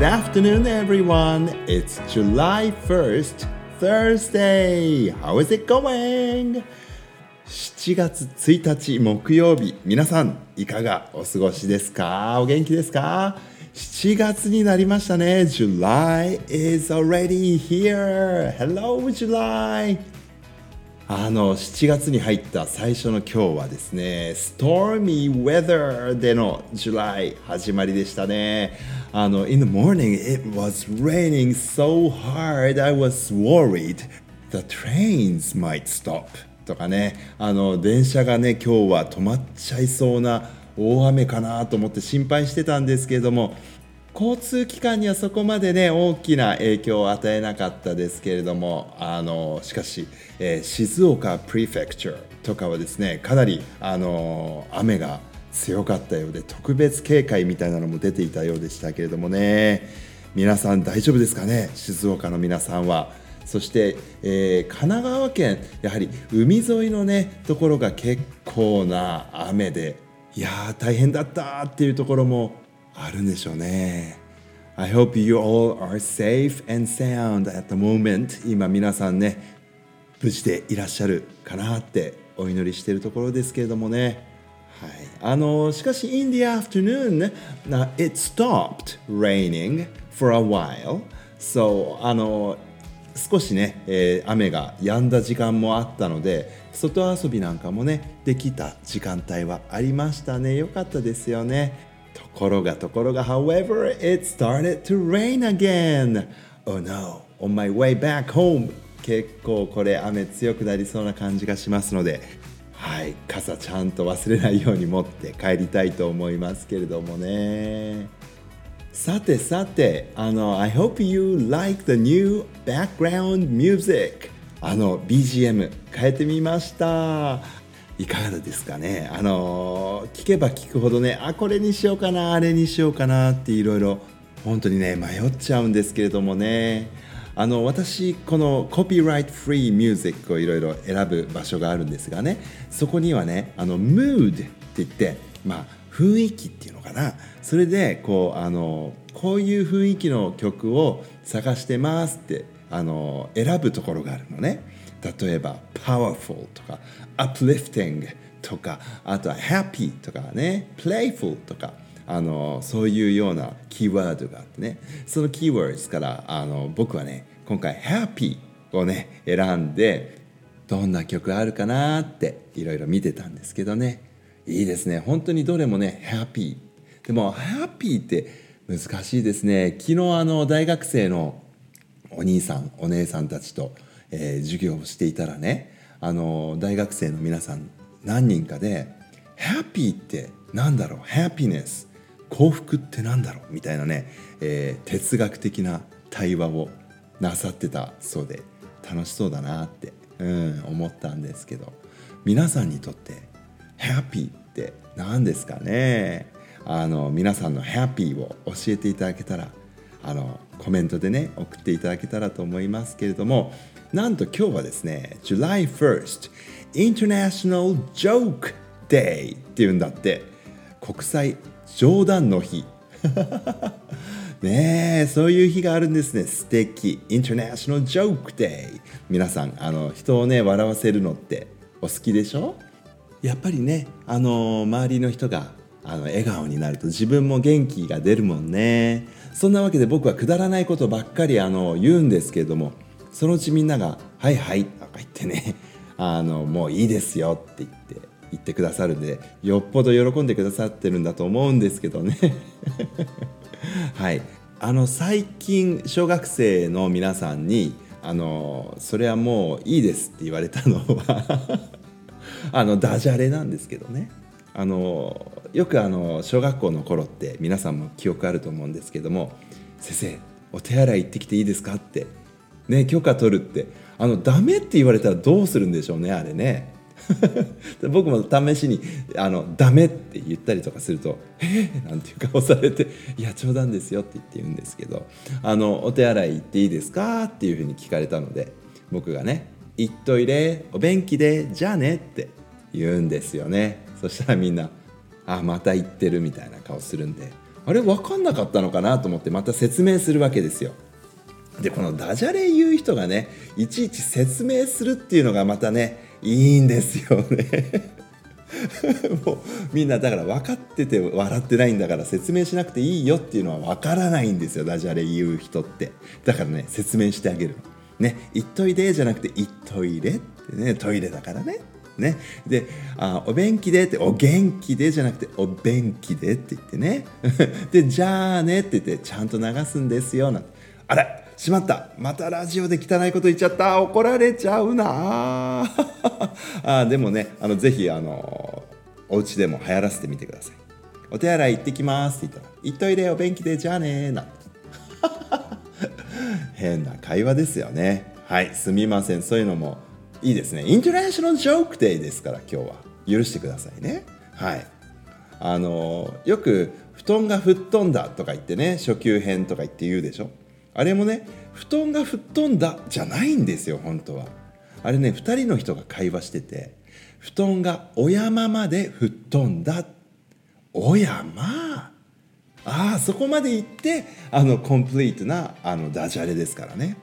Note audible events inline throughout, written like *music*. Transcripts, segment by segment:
Good afternoon, everyone. It's July 1st, Thursday. How is it going? 7月1日木曜日、皆さんいかがお過ごしですかお元気ですか ?7 月になりましたね。July is already here. Hello, July! あの7月に入った最初の今日はですね Stormy weather での July 始まりでしたねあの In the morning it was raining so hard I was worried. The trains might stop. とかね。あの電車がね今日は止まっちゃいそうな大雨かなと思って心配してたんですけれども交通機関にはそこまでね大きな影響を与えなかったですけれどもあのしかし、えー、静岡プリフェクチャーとかはですねかなりあの雨が強かったようで特別警戒みたいなのも出ていたようでしたけれどもね皆さん大丈夫ですかね？静岡の皆さんは。そして、えー、神奈川県やはり海沿いのねところが結構な雨でいやー大変だったっていうところもあるんでしょうね。I hope you all are safe and sound at the moment. 今皆さんね、無事でいらっしゃるかなってお祈りしているところですけれどもね。はい、あのしかし、in the afternoon, it stopped raining for a while. So, あの少しね、えー、雨が止んだ時間もあったので外遊びなんかもねできた時間帯はありましたねよかったですよねところがところが However, it started to rain again. Oh no, on my way back home. 結構これ雨強くなりそうな感じがしますので、はい、傘ちゃんと忘れないように持って帰りたいと思いますけれどもね。さてさて、あの、I hope you like the new background music. あの、BGM 変えてみました。いかがですかねあの聞けば聞くほどねあこれにしようかなあれにしようかなっていろいろ本当にね迷っちゃうんですけれどもねあの私このコピーライトフリーミュージックをいろいろ選ぶ場所があるんですがねそこにはねあのムードって言ってまあ雰囲気っていうのかなそれでこうあのこういう雰囲気の曲を探してますってあの選ぶところがあるのね。例えば powerful とか uplifting とかあとは happy とかね playful とかあのそういうようなキーワードがあってね。そのキーワードですからあの僕はね今回 happy をね選んでどんな曲あるかなっていろいろ見てたんですけどね。いいですね。本当にどれもね happy でも happy って難しいですね。昨日あの大学生のお兄さんお姉さんたちとえー、授業をしていたらねあの大学生の皆さん何人かで「ハッピーってなんだろう？ハピネス。幸福ってなんだろう?」みたいなね、えー、哲学的な対話をなさってたそうで楽しそうだなって、うん、思ったんですけど皆さんにとってハッピーって何ですかね？あの皆さんのハッピーを教えていただけたらあのコメントでね送っていただけたらと思いますけれどもなんと今日はですね July 1st International Joke Day っていうんだって国際冗談の日。*laughs* ねえそういう日があるんですね。素敵。International Joke Day 皆さんあの人をね笑わせるのってお好きでしょ？やっぱりねあの周りの人があの笑顔になると自分も元気が出るもんね。そんなわけで僕はくだらないことばっかりあの言うんですけれどもそのうちみんなが「はいはい」とか言ってね。あのもういいですよって言って。言ってくださるんでよっぽど喜んでくださってるんだと思うんですけどね。*laughs* はい。あの最近小学生の皆さんにあのそれはもういいですって言われたのは *laughs* あのダジャレなんですけどね。あのよくあの小学校の頃って皆さんも記憶あると思うんですけども「先生お手洗い行ってきていいですか?」ってね許可取るってあのダメって言われたらどうするんでしょうねあれね。*laughs* 僕も試しにあの「ダメ」って言ったりとかすると「えー!」なんていう顔されて「いや冗談ですよ」って言って言うんですけど「あのお手洗い行っていいですか?」っていうふうに聞かれたので僕がね「行っといれお便器でじゃあね」って言うんですよねそしたらみんな「あまた行ってる」みたいな顔するんであれ分かんなかったのかなと思ってまた説明するわけですよでこのダジャレ言う人がねいちいち説明するっていうのがまたねいいんですよね。*laughs* もうみんなだから分かってて笑ってないんだから説明しなくていいよっていうのは分からないんですよ。ダジャレ言う人って。だからね説明してあげるね言っといでじゃなくて言っといでってね。トイレだからね。ね、であ「お元気で」って「お元気で」じゃなくて「お便器で」って言ってね。*laughs* で「じゃあね」って言ってちゃんと流すんですよ。なんて。あれしまった。またラジオで汚いこと言っちゃった。怒られちゃうな。*laughs* あでもねあのぜひあのお家でも流行らせてみてください。お手洗い行ってきますって言ったら「行っといでお便器でじゃあね」なんて。*laughs* 変な会話ですよね。はいすみません。そういうのもいいですね。インターナショナルジョークデイですから今日は。許してくださいね。はい。あのよく布団が吹っ飛んだとか言ってね初級編とか言って言うでしょ。あれもね布団が吹っ飛んだじゃないんですよ本当は。あれね2人の人が会話してて布団がお山まで吹っ飛んだ。お山？ああそこまで行ってあのコンプリートなあのダジャレですからね。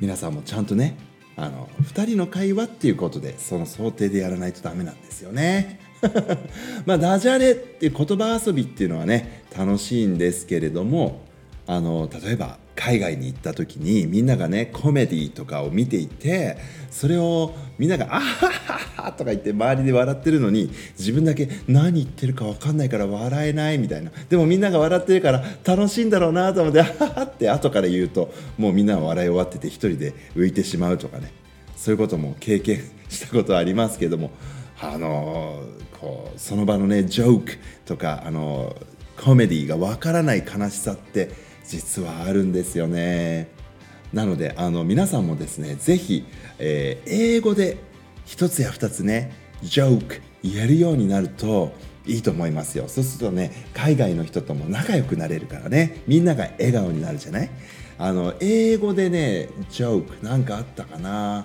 皆さんもちゃんとねあの2人の会話っていうことでその想定でやらないとダメなんですよね。*laughs* まあダジャレっていう言葉遊びっていうのはね楽しいんですけれどもあの例えば海外に行った時にみんながねコメディとかを見ていてそれをみんなが「あははは」とか言って周りで笑ってるのに自分だけ何言ってるか分かんないから笑えないみたいな。でもみんなが笑ってるから楽しいんだろうなと思って「あはは」って後から言うともうみんな笑い終わってて一人で浮いてしまうとかね。そういうことも経験したことありますけども。あのこうその場のねジョークとかあのコメディが分からない悲しさって実はあるんですよね。なのであの皆さんもですねぜひ、えー、英語で一つや二つねジョーク言えるようになるといいと思いますよ。そうするとね海外の人とも仲良くなれるからねみんなが笑顔になるじゃない？あの英語でねジョークなんかあったかな？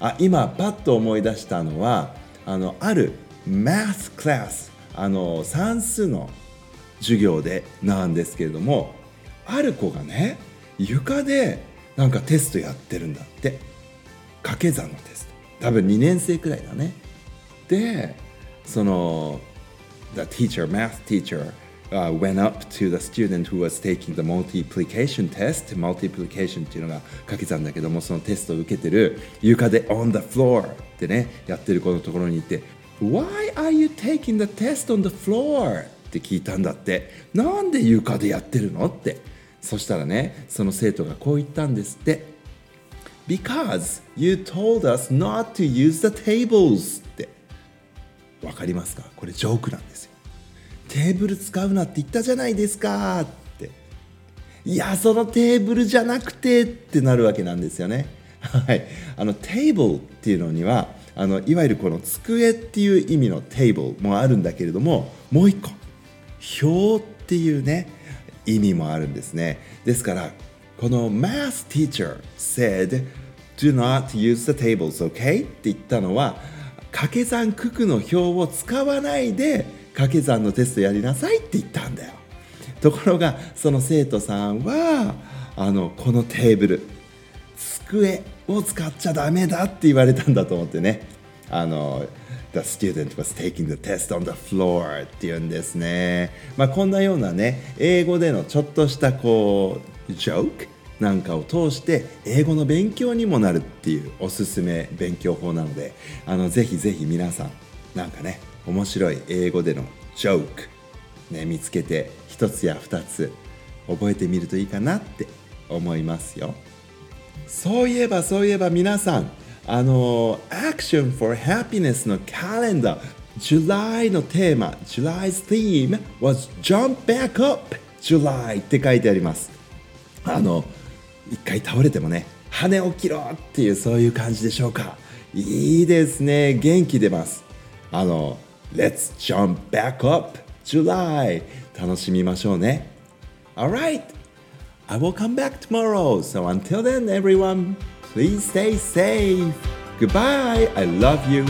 あ今パッと思い出したのはあのある math class あの算数の授業でなんですけれどもある子がね床でなんかテストやってるんだって掛け算のテスト多分2年生くらいだねでその the teacher math teacher uh, went up to the student who was taking the multiplication test multiplication っていうのが掛け算だけどもそのテストを受けてる床で on the floor ってねやってる子のところにいて Why are you taking the test on the floor? って聞いたんだってなんで床でやってるのってそしたらねその生徒がこう言ったんですって。Because you told us not to use the tables って。わかりますか？これジョークなんですよ。テーブル使うなって言ったじゃないですかって。いやそのテーブルじゃなくてってなるわけなんですよね。*laughs* はい。あのテーブルっていうのにはあのいわゆるこの机っていう意味のテーブルもあるんだけれどももう一個。表っていうね意味もあるんですね。ですからこの math teacher said do not use the tables okay? って言ったのは掛け算九九の表を使わないで掛け算のテストやりなさいって言ったんだよ。ところがその生徒さんはあのこのテーブル机を使っちゃダメだって言われたんだと思ってね。あの The student was taking the test on the floor っていうんですね。まあ、こんなようなね、英語でのちょっとしたこう、ジョークなんかを通して英語の勉強にもなるっていうおすすめ勉強法なので、あのぜひぜひ皆さん、なんかね、面白い英語でのジョーク、ね、見つけて一つや二つ覚えてみるといいかなって思いますよ。そういえばそういえば皆さん、あの Action for Happiness のカレンダー July のテーマ July's theme was Jump Back Up July って書いてありますあの一回倒れてもね羽起きろっていうそういう感じでしょうかいいですね元気出ますあの Let's jump back up July 楽しみましょうね Alright I will come back tomorrow so until then everyone Please stay safe. Goodbye. I love you.